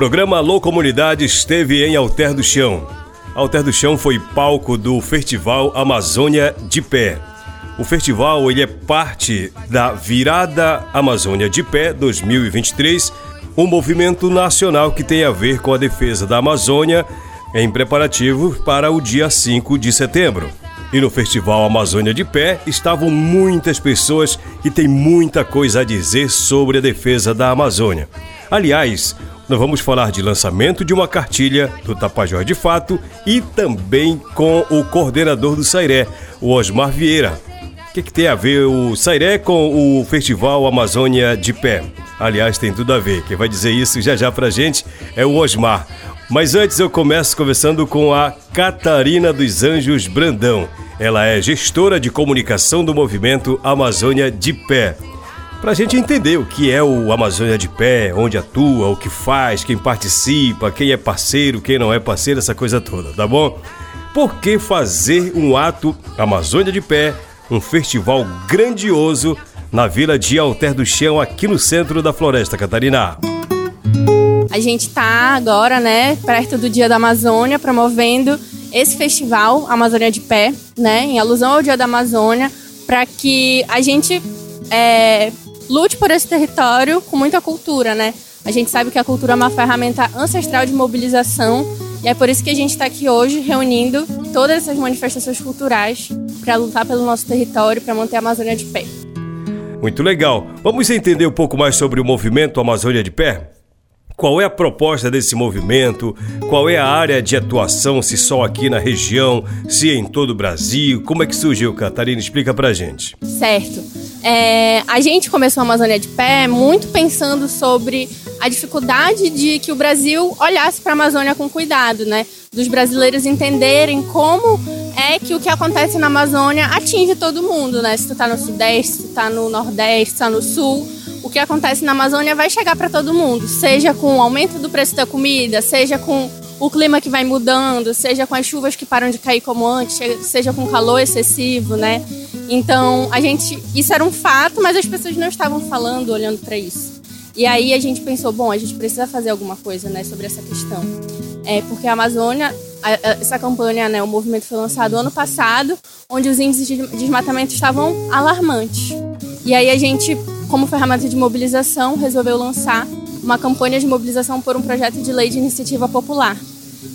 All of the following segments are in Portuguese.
Programa Alô Comunidade esteve em Alter do Chão. Alter do Chão foi palco do Festival Amazônia de Pé. O festival ele é parte da Virada Amazônia de Pé 2023, um movimento nacional que tem a ver com a defesa da Amazônia em preparativo para o dia 5 de setembro. E no Festival Amazônia de Pé estavam muitas pessoas que têm muita coisa a dizer sobre a defesa da Amazônia. Aliás, nós vamos falar de lançamento de uma cartilha do Tapajós de Fato e também com o coordenador do Sairé, o Osmar Vieira. O que, que, tem a ver o Sairé com o Festival Amazônia de Pé? Aliás, tem tudo a ver. Quem vai dizer isso já já pra gente é o Osmar. Mas antes eu começo conversando com a Catarina dos Anjos Brandão. Ela é gestora de comunicação do movimento Amazônia de Pé para a gente entender o que é o Amazônia de Pé, onde atua, o que faz, quem participa, quem é parceiro, quem não é parceiro, essa coisa toda, tá bom? Por que fazer um ato Amazônia de Pé, um festival grandioso na vila de Alter do Chão, aqui no centro da Floresta Catarina? A gente está agora, né, perto do Dia da Amazônia, promovendo esse festival Amazônia de Pé, né, em alusão ao Dia da Amazônia, para que a gente é, lute por esse território com muita cultura, né? A gente sabe que a cultura é uma ferramenta ancestral de mobilização e é por isso que a gente está aqui hoje reunindo todas essas manifestações culturais para lutar pelo nosso território, para manter a Amazônia de pé. Muito legal. Vamos entender um pouco mais sobre o movimento Amazônia de Pé? Qual é a proposta desse movimento? Qual é a área de atuação, se só aqui na região, se em todo o Brasil? Como é que surgiu, Catarina? Explica pra gente. Certo. É, a gente começou a Amazônia de Pé muito pensando sobre a dificuldade de que o Brasil olhasse para a Amazônia com cuidado, né? Dos brasileiros entenderem como é que o que acontece na Amazônia atinge todo mundo, né? Se tu tá no Sudeste, se tu tá no Nordeste, se tu tá no Sul o que acontece na Amazônia vai chegar para todo mundo, seja com o aumento do preço da comida, seja com o clima que vai mudando, seja com as chuvas que param de cair como antes, seja com calor excessivo, né? Então, a gente, isso era um fato, mas as pessoas não estavam falando, olhando para isso. E aí a gente pensou, bom, a gente precisa fazer alguma coisa, né, sobre essa questão. É, porque a Amazônia, a, a, essa campanha, né, o movimento foi lançado ano passado, onde os índices de desmatamento estavam alarmantes. E aí a gente como ferramenta de mobilização, resolveu lançar uma campanha de mobilização por um projeto de lei de iniciativa popular,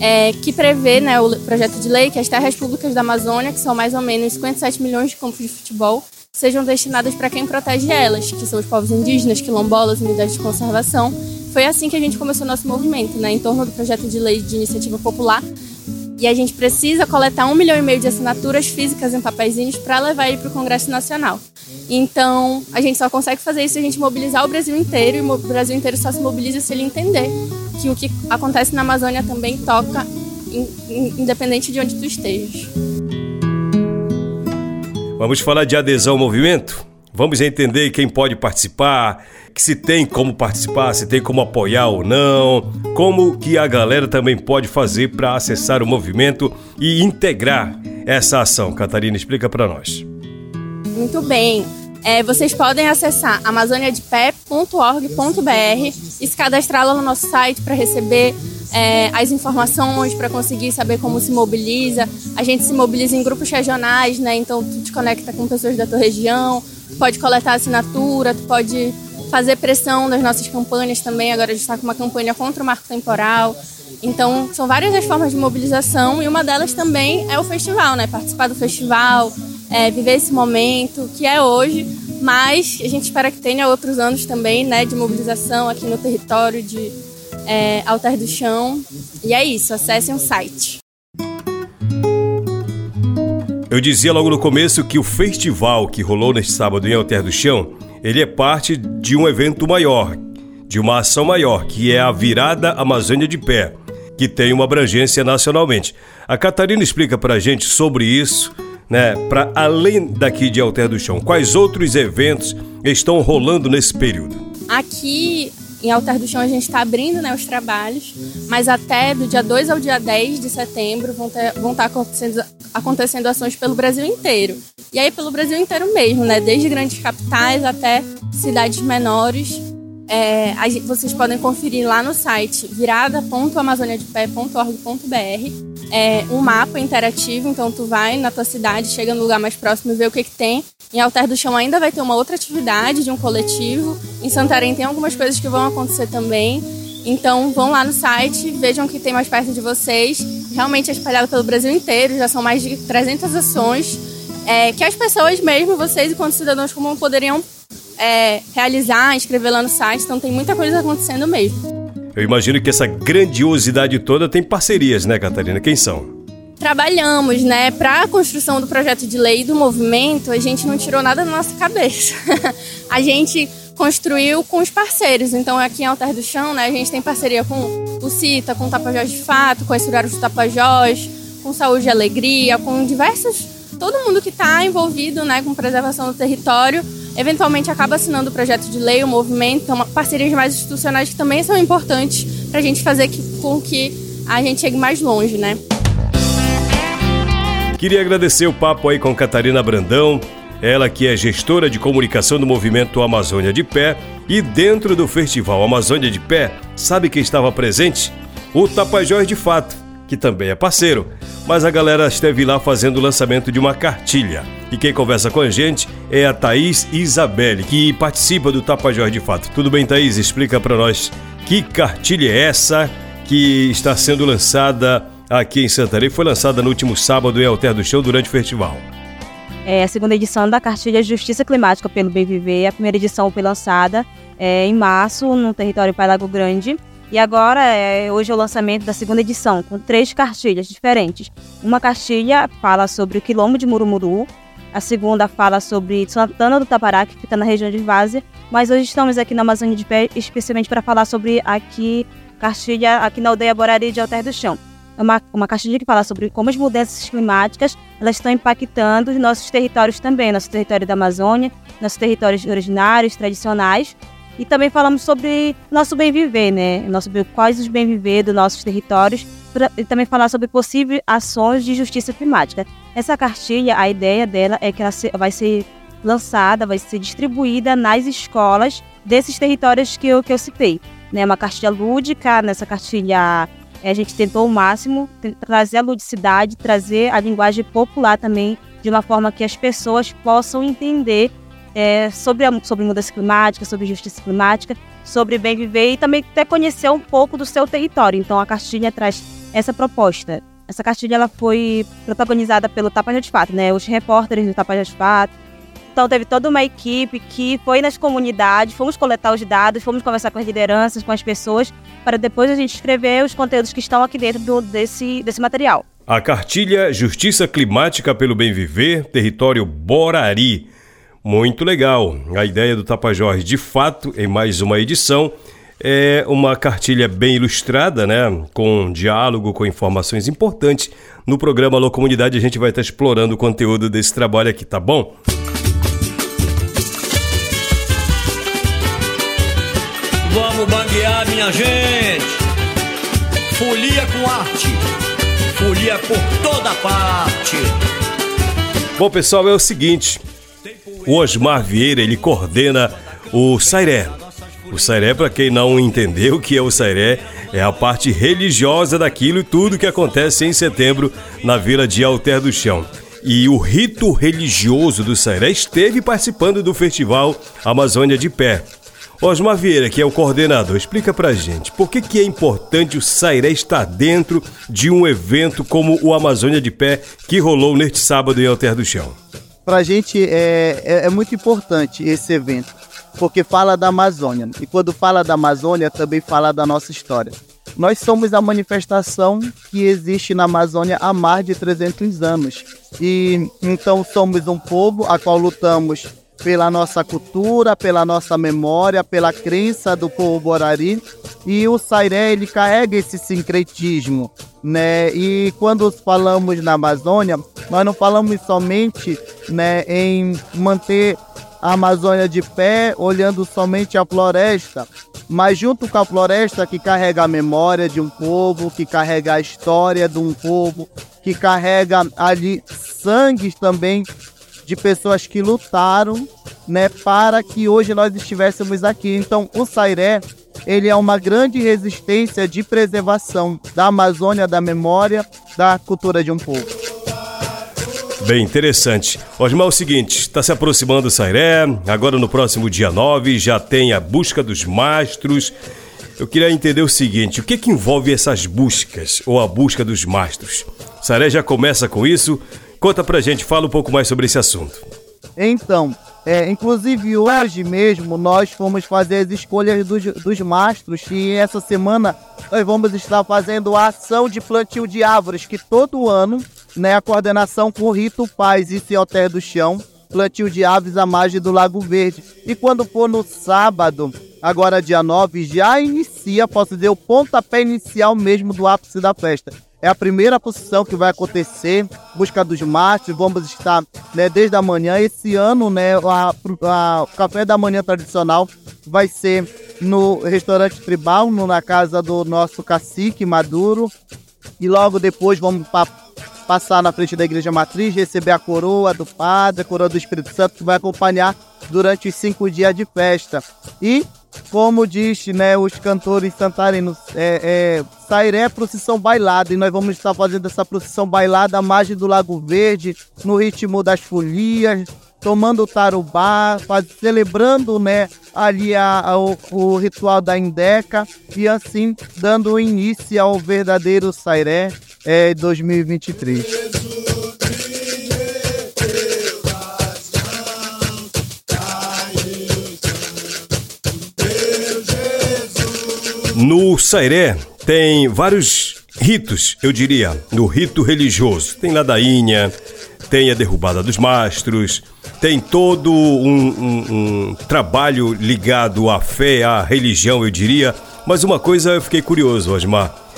é, que prevê né, o projeto de lei que as terras públicas da Amazônia, que são mais ou menos 57 milhões de campos de futebol, sejam destinadas para quem protege elas, que são os povos indígenas, quilombolas, unidades de conservação. Foi assim que a gente começou nosso movimento, né, em torno do projeto de lei de iniciativa popular, e a gente precisa coletar um milhão e meio de assinaturas físicas em papeizinhos para levar ele para o Congresso Nacional. Então, a gente só consegue fazer isso se a gente mobilizar o Brasil inteiro, e o Brasil inteiro só se mobiliza se ele entender que o que acontece na Amazônia também toca, independente de onde tu estejas. Vamos falar de adesão ao movimento? Vamos entender quem pode participar, que se tem como participar, se tem como apoiar ou não, como que a galera também pode fazer para acessar o movimento e integrar essa ação. Catarina, explica para nós. Muito bem. É, vocês podem acessar amazoniadepé.org.br e se cadastrar lá no nosso site para receber é, as informações, para conseguir saber como se mobiliza. A gente se mobiliza em grupos regionais, né? Então tu te conecta com pessoas da tua região, pode coletar assinatura, tu pode fazer pressão nas nossas campanhas também. Agora a gente está com uma campanha contra o marco temporal. Então, são várias as formas de mobilização e uma delas também é o festival, né? Participar do festival, é, viver esse momento que é hoje, mas a gente espera que tenha outros anos também, né? De mobilização aqui no território de é, Alter do Chão. E é isso, acessem o site. Eu dizia logo no começo que o festival que rolou neste sábado em Alter do Chão ele é parte de um evento maior, de uma ação maior, que é a Virada Amazônia de Pé, que tem uma abrangência nacionalmente. A Catarina explica para a gente sobre isso, né? Para além daqui de Alter do Chão, quais outros eventos estão rolando nesse período? Aqui em Alter do Chão a gente está abrindo né, os trabalhos, mas até do dia 2 ao dia 10 de setembro vão, ter, vão estar tá acontecendo, acontecendo ações pelo Brasil inteiro. E aí pelo Brasil inteiro mesmo, né? Desde grandes capitais até cidades menores. é, vocês podem conferir lá no site virada.amazoniadepé.org.br é, um mapa interativo, então tu vai na tua cidade, chega no lugar mais próximo e vê o que, que tem. Em Alter do Chão ainda vai ter uma outra atividade de um coletivo. Em Santarém tem algumas coisas que vão acontecer também. Então vão lá no site, vejam o que tem mais perto de vocês. Realmente é espalhado pelo Brasil inteiro, já são mais de 300 ações é, que as pessoas mesmo, vocês enquanto cidadãos comuns, poderiam é, realizar, escrever lá no site. Então tem muita coisa acontecendo mesmo. Eu imagino que essa grandiosidade toda tem parcerias, né, Catarina? Quem são? Trabalhamos, né, para a construção do projeto de lei do movimento, a gente não tirou nada da nossa cabeça. a gente construiu com os parceiros. Então, aqui em Alter do Chão, né, a gente tem parceria com o CITA, com o Tapajós de Fato, com a Esturários do Tapajós, com Saúde e Alegria, com diversos... Todo mundo que está envolvido né, com preservação do território eventualmente acaba assinando o projeto de lei, o movimento, então, parcerias mais institucionais que também são importantes para a gente fazer que, com que a gente chegue mais longe, né? Queria agradecer o papo aí com Catarina Brandão, ela que é gestora de comunicação do movimento Amazônia de Pé e dentro do Festival Amazônia de Pé, sabe quem estava presente? O Tapajós de Fato, que também é parceiro, mas a galera esteve lá fazendo o lançamento de uma cartilha. E quem conversa com a gente é a Thaís Isabelle, que participa do Tapajós de Fato. Tudo bem, Thaís? Explica para nós que cartilha é essa que está sendo lançada aqui em Santarém. Foi lançada no último sábado em Alter do Chão durante o festival. É a segunda edição da cartilha Justiça Climática pelo Bem Viver. A primeira edição foi lançada é, em março no território Pai Lago Grande. E agora, é, hoje é o lançamento da segunda edição, com três cartilhas diferentes. Uma cartilha fala sobre o quilombo de Murumuru, a segunda fala sobre Santana do Tapará, que fica na região de Várzea, mas hoje estamos aqui na Amazônia de Pé, especialmente para falar sobre aqui, cartilha aqui na aldeia Borari de Alter do Chão é uma, uma cartilha que fala sobre como as mudanças climáticas elas estão impactando os nossos territórios também, nosso território da Amazônia, nossos territórios originários, tradicionais. E também falamos sobre nosso bem viver, né? Nosso, quais os bem viver dos nossos territórios pra, e também falar sobre possíveis ações de justiça climática. Essa cartilha, a ideia dela é que ela se, vai ser lançada, vai ser distribuída nas escolas desses territórios que eu, que eu citei. Né? Uma cartilha lúdica, nessa cartilha a gente tentou o máximo trazer a ludicidade, trazer a linguagem popular também, de uma forma que as pessoas possam entender é, sobre, a, sobre mudança climática, sobre justiça climática, sobre bem viver e também até conhecer um pouco do seu território. Então a cartilha traz essa proposta. Essa cartilha ela foi protagonizada pelo Tapa de Fato, né? Os repórteres do Tapa de Fato, então teve toda uma equipe que foi nas comunidades, fomos coletar os dados, fomos conversar com as lideranças, com as pessoas, para depois a gente escrever os conteúdos que estão aqui dentro do, desse, desse material. A cartilha Justiça Climática pelo Bem Viver, território Borari. Muito legal. A ideia do Tapajós, de fato, em mais uma edição, é uma cartilha bem ilustrada, né? Com diálogo, com informações importantes. No programa Alô Comunidade a gente vai estar explorando o conteúdo desse trabalho aqui, tá bom? Vamos banguear, minha gente. Folia com arte. Folia por toda parte. Bom, pessoal, é o seguinte. O Osmar Vieira, ele coordena o Sairé. O Sairé, para quem não entendeu o que é o Sairé, é a parte religiosa daquilo e tudo que acontece em setembro na vila de Alter do Chão. E o rito religioso do Sairé esteve participando do festival Amazônia de Pé. Osmar Vieira, que é o coordenador, explica pra gente por que, que é importante o Sairé estar dentro de um evento como o Amazônia de Pé, que rolou neste sábado em Alter do Chão. Pra gente é, é, é muito importante esse evento, porque fala da Amazônia. E quando fala da Amazônia, também fala da nossa história. Nós somos a manifestação que existe na Amazônia há mais de 300 anos. E então somos um povo a qual lutamos pela nossa cultura, pela nossa memória, pela crença do povo borari. E o Sairé, ele carrega esse sincretismo, né? E quando falamos na Amazônia, nós não falamos somente né, em manter a Amazônia de pé, olhando somente a floresta, mas junto com a floresta que carrega a memória de um povo, que carrega a história de um povo, que carrega ali sangue também de pessoas que lutaram, né, para que hoje nós estivéssemos aqui. Então, o Sairé, ele é uma grande resistência de preservação da Amazônia, da memória, da cultura de um povo. Bem interessante. Osmar, é o seguinte, está se aproximando o Sairé, agora no próximo dia 9 já tem a busca dos mastros. Eu queria entender o seguinte, o que que envolve essas buscas, ou a busca dos mastros? Sairé já começa com isso, Conta pra gente, fala um pouco mais sobre esse assunto. Então, é, inclusive hoje mesmo nós fomos fazer as escolhas dos, dos mastros e essa semana nós vamos estar fazendo a ação de plantio de árvores que todo ano, né, a coordenação com o Rito Paz e Cioté do Chão, plantio de aves à margem do Lago Verde. E quando for no sábado, agora dia 9, já inicia, posso dizer, o pontapé inicial mesmo do ápice da festa é a primeira posição que vai acontecer, busca dos mastros, vamos estar né, desde a manhã. Esse ano, né, o café da manhã tradicional vai ser no restaurante tribal, no, na casa do nosso cacique Maduro. E logo depois vamos pa, passar na frente da igreja matriz, receber a coroa do padre, a coroa do Espírito Santo, que vai acompanhar durante os cinco dias de festa. E como diz né, os cantores santarinos, é, é, Sairé procissão bailada, e nós vamos estar fazendo essa procissão bailada à margem do Lago Verde, no ritmo das folias, tomando tarubá, faz, celebrando né, ali a, a, o, o, ritual da Indeca, e assim dando início ao verdadeiro Sairé é, 2023. No Sairé tem vários ritos, eu diria, no rito religioso. Tem ladainha, tem a derrubada dos mastros, tem todo um, um, um, trabalho ligado à fé, à religião, eu diria. Mas uma coisa eu fiquei curioso, Osmar.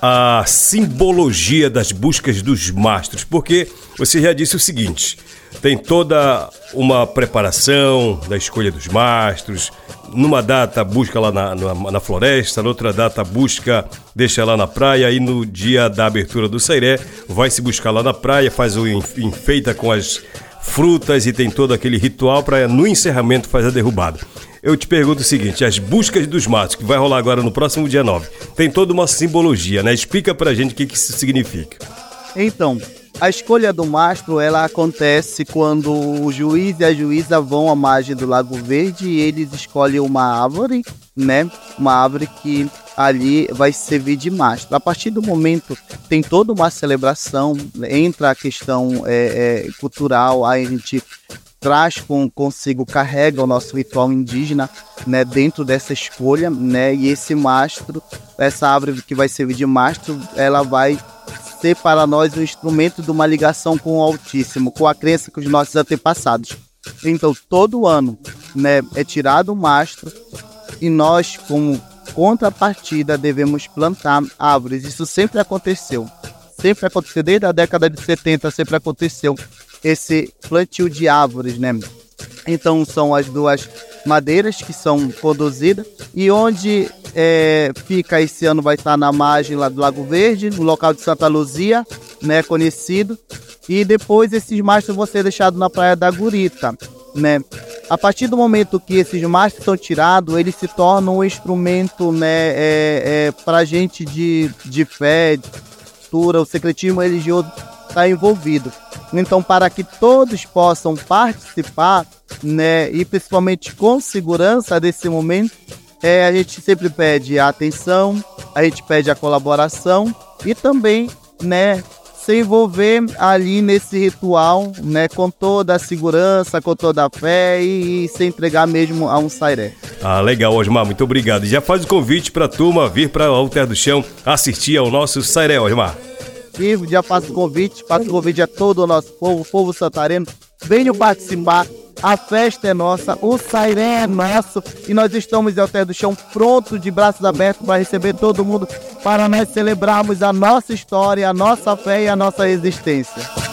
A simbologia das buscas dos mastros, porque você já disse o seguinte: tem toda uma preparação da escolha dos mastros. Numa data busca lá na, na, na, floresta, noutra data busca, deixa lá na praia, e no dia da abertura do Sairé vai se buscar lá na praia, faz o enfeita com as frutas e tem todo aquele ritual para no encerramento fazer a derrubada. Eu te pergunto o seguinte: as buscas dos mastros, que vai rolar agora no próximo dia 9, tem toda uma simbologia, né? Explica pra gente o que, que isso significa. Então, a escolha do mastro ela acontece quando o juiz e a juíza vão à margem do Lago Verde e eles escolhem uma árvore, né? Uma árvore que ali vai servir de mastro. A partir do momento tem toda uma celebração, entra a questão é, é, cultural, a gente traz com, consigo, carrega o nosso ritual indígena né, dentro dessa escolha, né? E esse mastro, essa árvore que vai servir de mastro, ela vai ser para nós um instrumento de uma ligação com o Altíssimo, com a crença que os nossos antepassados. Então, todo ano né, é tirado o mastro e nós, como contrapartida, devemos plantar árvores. Isso sempre aconteceu. Sempre aconteceu, desde a década de 70, sempre aconteceu esse plantio de árvores, né? Então, são as duas madeiras que são produzidas e onde é, fica esse ano vai estar na margem lá do Lago Verde, no local de Santa Luzia, né, conhecido. E depois esses mastros vão ser deixados na praia da Gurita, né? A partir do momento que esses mastros são tirados, eles se tornam um instrumento, né, é, é, para gente de, de fé, cultura, o secretismo religioso está envolvido. Então, para que todos possam participar, né, e principalmente com segurança desse momento, é, a gente sempre pede a atenção, a gente pede a colaboração e também, né, se envolver ali nesse ritual, né, com toda a segurança, com toda a fé e, e se entregar mesmo a um sairé. Ah, legal, Osmar, muito obrigado. Já faz o convite para a turma vir para o Alter do Chão assistir ao nosso sairé, Osmar. E já faço o convite, faço o convite a todo o nosso povo, povo santareno, venham participar a festa é nossa, o sairé é nosso e nós estamos em Alter do Chão prontos, de braços abertos para receber todo mundo, para nós celebrarmos a nossa história, a nossa fé e a nossa existência.